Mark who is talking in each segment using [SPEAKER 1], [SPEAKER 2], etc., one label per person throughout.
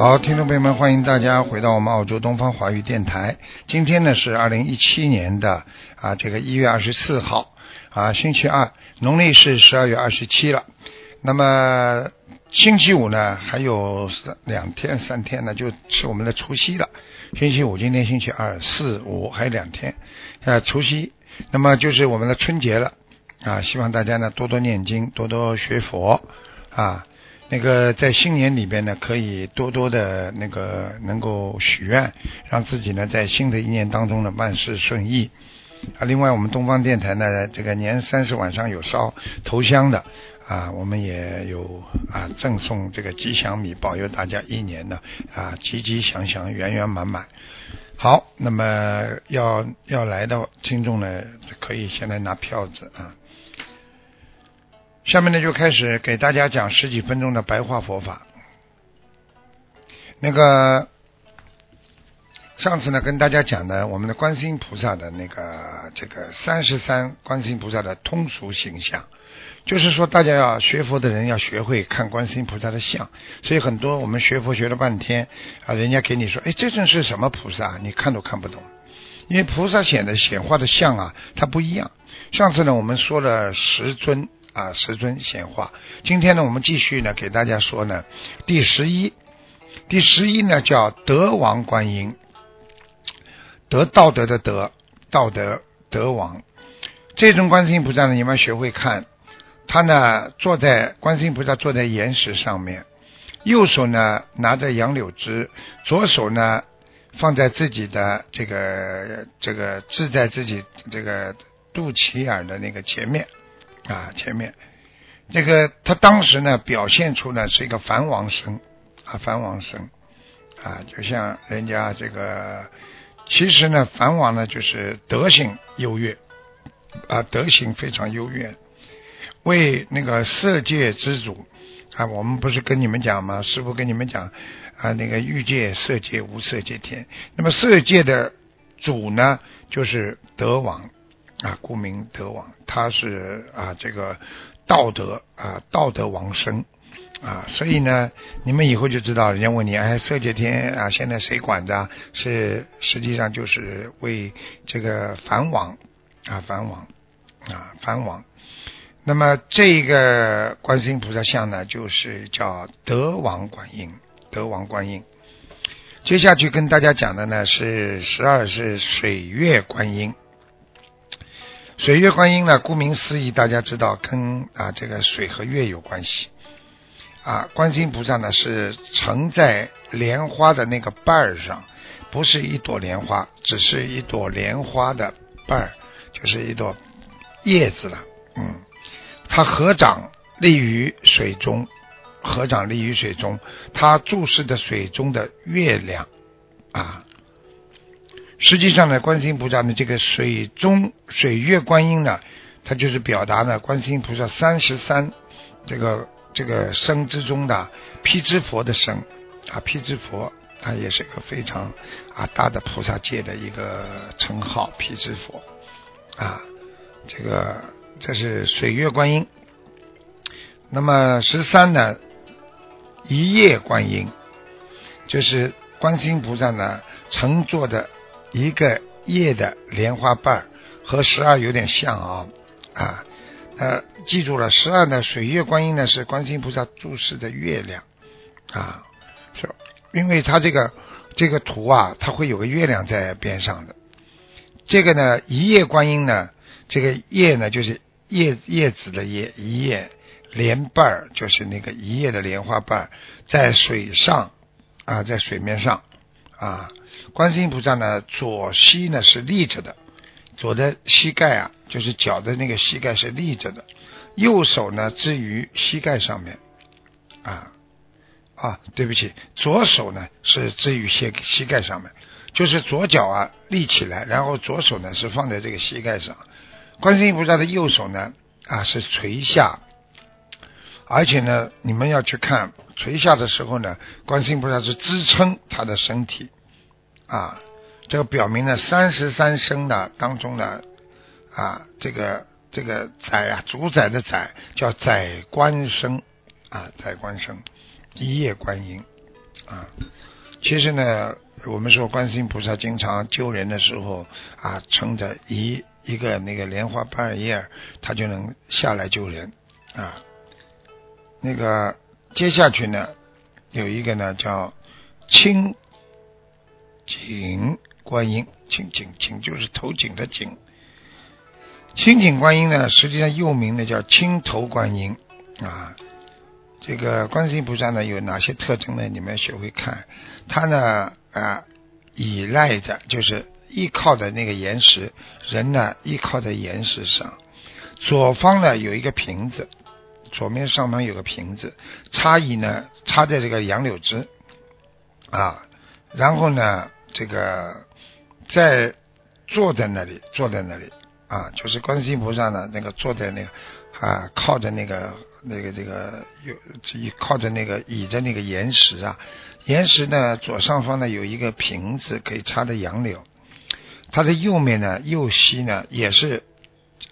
[SPEAKER 1] 好，听众朋友们，欢迎大家回到我们澳洲东方华语电台。今天呢是二零一七年的啊这个一月二十四号啊星期二，农历是十二月二十七了。那么星期五呢还有三两天三天呢就是我们的除夕了。星期五，今天星期二、四、五还有两天啊除夕。那么就是我们的春节了啊！希望大家呢多多念经，多多学佛啊。那个在新年里边呢，可以多多的那个能够许愿，让自己呢在新的一年当中呢万事顺意啊。另外，我们东方电台呢，这个年三十晚上有烧头香的啊，我们也有啊赠送这个吉祥米，保佑大家一年呢啊吉吉祥祥、圆圆满满。好，那么要要来的听众呢，可以先来拿票子啊。下面呢就开始给大家讲十几分钟的白话佛法。那个上次呢跟大家讲的我们的观世音菩萨的那个这个三十三观世音菩萨的通俗形象。就是说，大家要学佛的人要学会看观世音菩萨的像，所以很多我们学佛学了半天啊，人家给你说，哎，这尊是什么菩萨？你看都看不懂，因为菩萨显的显化的像啊，它不一样。上次呢，我们说了十尊啊，十尊显化。今天呢，我们继续呢，给大家说呢，第十一，第十一呢叫德王观音，德道德的德，道德德王。这尊观世音菩萨呢，你们要学会看。他呢，坐在观世音菩萨坐在岩石上面，右手呢拿着杨柳枝，左手呢放在自己的这个这个置在自己这个肚脐眼的那个前面啊前面，这个他当时呢表现出呢是一个梵王身啊梵王身啊，就像人家这个其实呢梵王呢就是德行优越啊德行非常优越。为那个色界之主啊，我们不是跟你们讲吗？师傅跟你们讲啊，那个欲界、色界、无色界天。那么色界的主呢，就是德王啊，故名德王，他是啊这个道德啊道德王生啊，所以呢，你们以后就知道，人家问你哎，色界天啊，现在谁管着？是实际上就是为这个梵王啊，梵王啊，梵王。那么这个观世音菩萨像呢，就是叫德王观音，德王观音。接下去跟大家讲的呢是十二是水月观音。水月观音呢，顾名思义，大家知道跟啊这个水和月有关系。啊，观世音菩萨呢是盛在莲花的那个瓣儿上，不是一朵莲花，只是一朵莲花的瓣儿，就是一朵叶子了，嗯。他合掌立于水中，合掌立于水中，他注视着水中的月亮啊。实际上呢，观世音菩萨的这个水中水月观音呢，它就是表达呢观世音菩萨三十三这个这个生之中的辟支佛的生啊，辟支佛他也是个非常啊大的菩萨界的一个称号，辟支佛啊，这个。这是水月观音，那么十三呢？一叶观音，就是观世音菩萨呢乘坐的一个叶的莲花瓣和十二有点像啊啊呃，记住了，十二呢水月观音呢是观世音菩萨注视的月亮啊，是，因为它这个这个图啊，它会有个月亮在边上的。这个呢一叶观音呢，这个叶呢就是。叶叶子的叶一叶莲瓣儿就是那个一叶的莲花瓣在水上啊，在水面上啊，观世音菩萨呢左膝呢是立着的，左的膝盖啊，就是脚的那个膝盖是立着的，右手呢置于膝盖上面，啊啊，对不起，左手呢是置于膝膝盖上面，就是左脚啊立起来，然后左手呢是放在这个膝盖上。观世音菩萨的右手呢啊是垂下，而且呢，你们要去看垂下的时候呢，观世音菩萨是支撑他的身体啊。这个表明呢，三十三生的当中呢，啊，这个这个宰啊，主宰的宰叫宰官生啊，宰官生一夜观音啊。其实呢，我们说观世音菩萨经常救人的时候啊，撑着一一个那个莲花瓣叶，他就能下来救人啊。那个接下去呢，有一个呢叫清井。观音，青井井就是头颈的颈。青井观音呢，实际上又名呢叫青头观音啊。这个观世音菩萨呢有哪些特征呢？你们要学会看，他呢啊依赖着，就是依靠的那个岩石，人呢依靠在岩石上。左方呢有一个瓶子，左面上方有个瓶子，插椅呢插在这个杨柳枝啊，然后呢这个。在坐在那里，坐在那里啊，就是观世音菩萨呢，那个坐在那个啊，靠着那个那个这个有靠着那个倚着那个岩石啊，岩石呢左上方呢有一个瓶子可以插的杨柳，它的右面呢右膝呢也是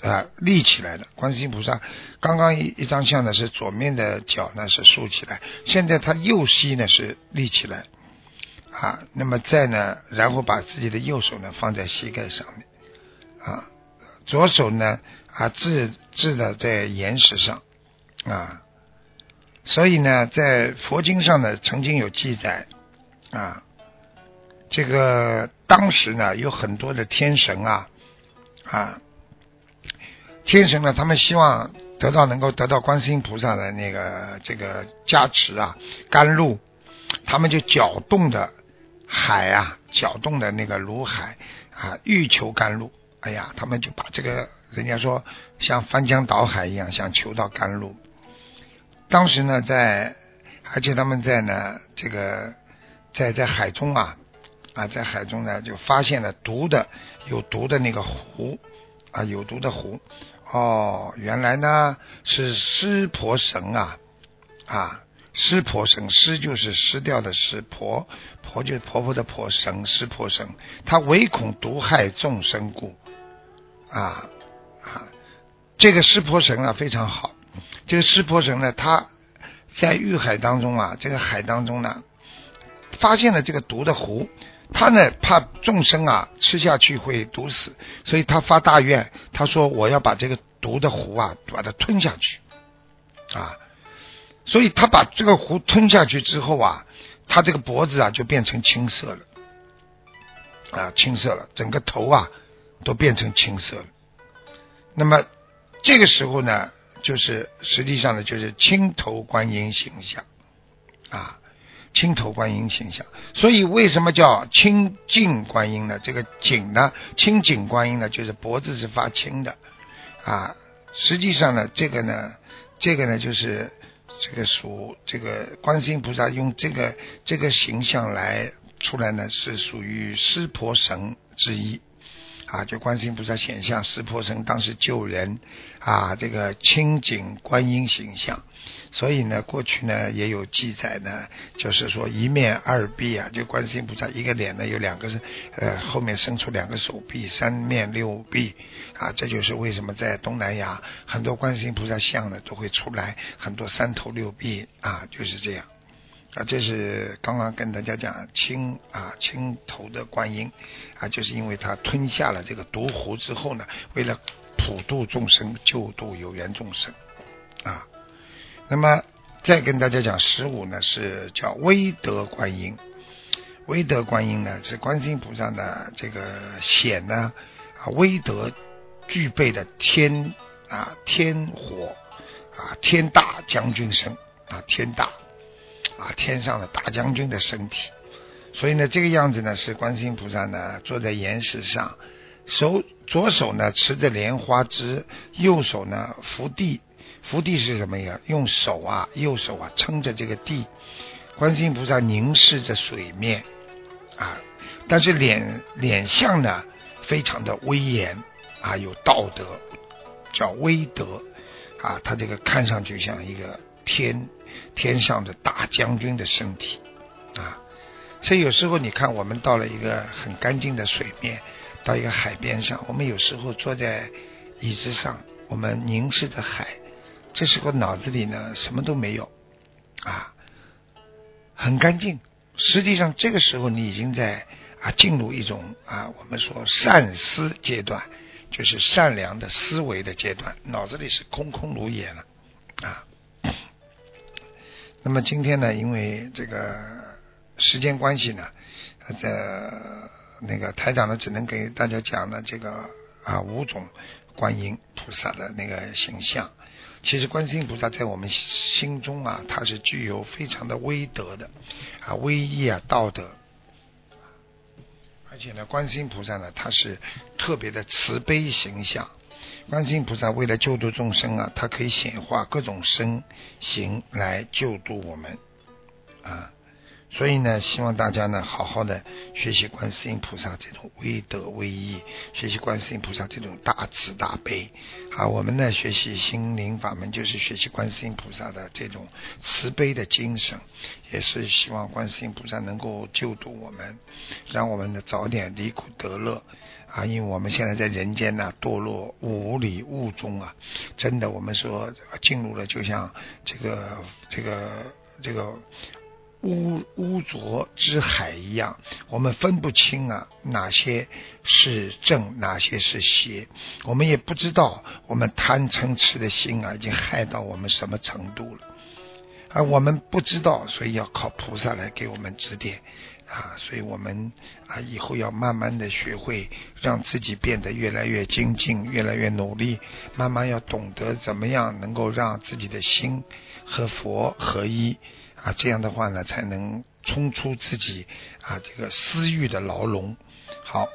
[SPEAKER 1] 啊立起来的。观世音菩萨刚刚一一张相呢是左面的脚呢是竖起来，现在他右膝呢是立起来。啊，那么再呢，然后把自己的右手呢放在膝盖上面，啊，左手呢啊置置的在岩石上，啊，所以呢，在佛经上呢曾经有记载，啊，这个当时呢有很多的天神啊，啊，天神呢他们希望得到能够得到观世音菩萨的那个这个加持啊甘露，他们就搅动的。海啊，搅动的那个卢海啊，欲求甘露。哎呀，他们就把这个，人家说像翻江倒海一样，想求到甘露。当时呢，在而且他们在呢，这个在在海中啊啊，在海中呢就发现了毒的有毒的那个湖啊，有毒的湖。哦，原来呢是湿婆神啊啊。湿婆神，湿就是湿掉的湿，婆婆就是婆婆的婆，神湿婆神，他唯恐毒害众生故，啊啊，这个湿婆神啊非常好，这个湿婆神呢，他在欲海当中啊，这个海当中呢，发现了这个毒的湖，他呢怕众生啊吃下去会毒死，所以他发大愿，他说我要把这个毒的湖啊把它吞下去，啊。所以他把这个湖吞下去之后啊，他这个脖子啊就变成青色了，啊青色了，整个头啊都变成青色了。那么这个时候呢，就是实际上呢就是青头观音形象，啊青头观音形象。所以为什么叫青颈观音呢？这个颈呢，青颈观音呢，就是脖子是发青的，啊实际上呢这个呢这个呢就是。这个属这个观世音菩萨用这个这个形象来出来呢，是属于湿婆神之一。啊。就观世音菩萨显像湿婆神当时救人啊，这个清净观音形象。所以呢，过去呢也有记载呢，就是说一面二臂啊，就观世音菩萨一个脸呢有两个是呃后面伸出两个手臂，三面六臂啊，这就是为什么在东南亚很多观世音菩萨像呢都会出来很多三头六臂啊，就是这样啊。这是刚刚跟大家讲青啊青头的观音啊，就是因为他吞下了这个毒湖之后呢，为了普度众生，救度有缘众生啊。那么再跟大家讲十五呢，是叫威德观音。威德观音呢，是观世音菩萨的这个显呢啊，威德具备的天啊天火啊天大将军身啊天大啊天上的大将军的身体。所以呢，这个样子呢，是观世音菩萨呢坐在岩石上，手左手呢持着莲花枝，右手呢扶地。扶地是什么呀？用手啊，右手啊撑着这个地。观世音菩萨凝视着水面啊，但是脸脸相呢非常的威严啊，有道德，叫威德啊。他这个看上去像一个天天上的大将军的身体啊。所以有时候你看，我们到了一个很干净的水面，到一个海边上，我们有时候坐在椅子上，我们凝视着海，这时候脑子里呢什么都没有啊，很干净。实际上这个时候你已经在啊进入一种啊我们说善思阶段，就是善良的思维的阶段，脑子里是空空如也了啊。那么今天呢，因为这个。时间关系呢，这那个台长呢，只能给大家讲了这个啊五种观音菩萨的那个形象。其实观世音菩萨在我们心中啊，它是具有非常的威德的啊威仪啊道德。而且呢，观世音菩萨呢，他是特别的慈悲形象。观世音菩萨为了救度众生啊，他可以显化各种身形来救度我们啊。所以呢，希望大家呢好好的学习观世音菩萨这种威德威仪，学习观世音菩萨这种大慈大悲。啊，我们呢学习心灵法门，就是学习观世音菩萨的这种慈悲的精神，也是希望观世音菩萨能够救度我们，让我们呢早点离苦得乐。啊，因为我们现在在人间呢堕落无里雾中啊，真的我们说进入了就像这个这个这个。污污浊之海一样，我们分不清啊，哪些是正，哪些是邪。我们也不知道，我们贪嗔痴的心啊，已经害到我们什么程度了。而我们不知道，所以要靠菩萨来给我们指点啊。所以我们啊，以后要慢慢的学会，让自己变得越来越精进，越来越努力，慢慢要懂得怎么样能够让自己的心和佛合一。啊，这样的话呢，才能冲出自己啊这个私欲的牢笼。好，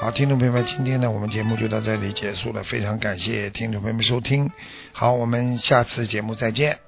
[SPEAKER 1] 好，听众朋友们，今天呢，我们节目就到这里结束了，非常感谢听众朋友们收听。好，我们下次节目再见。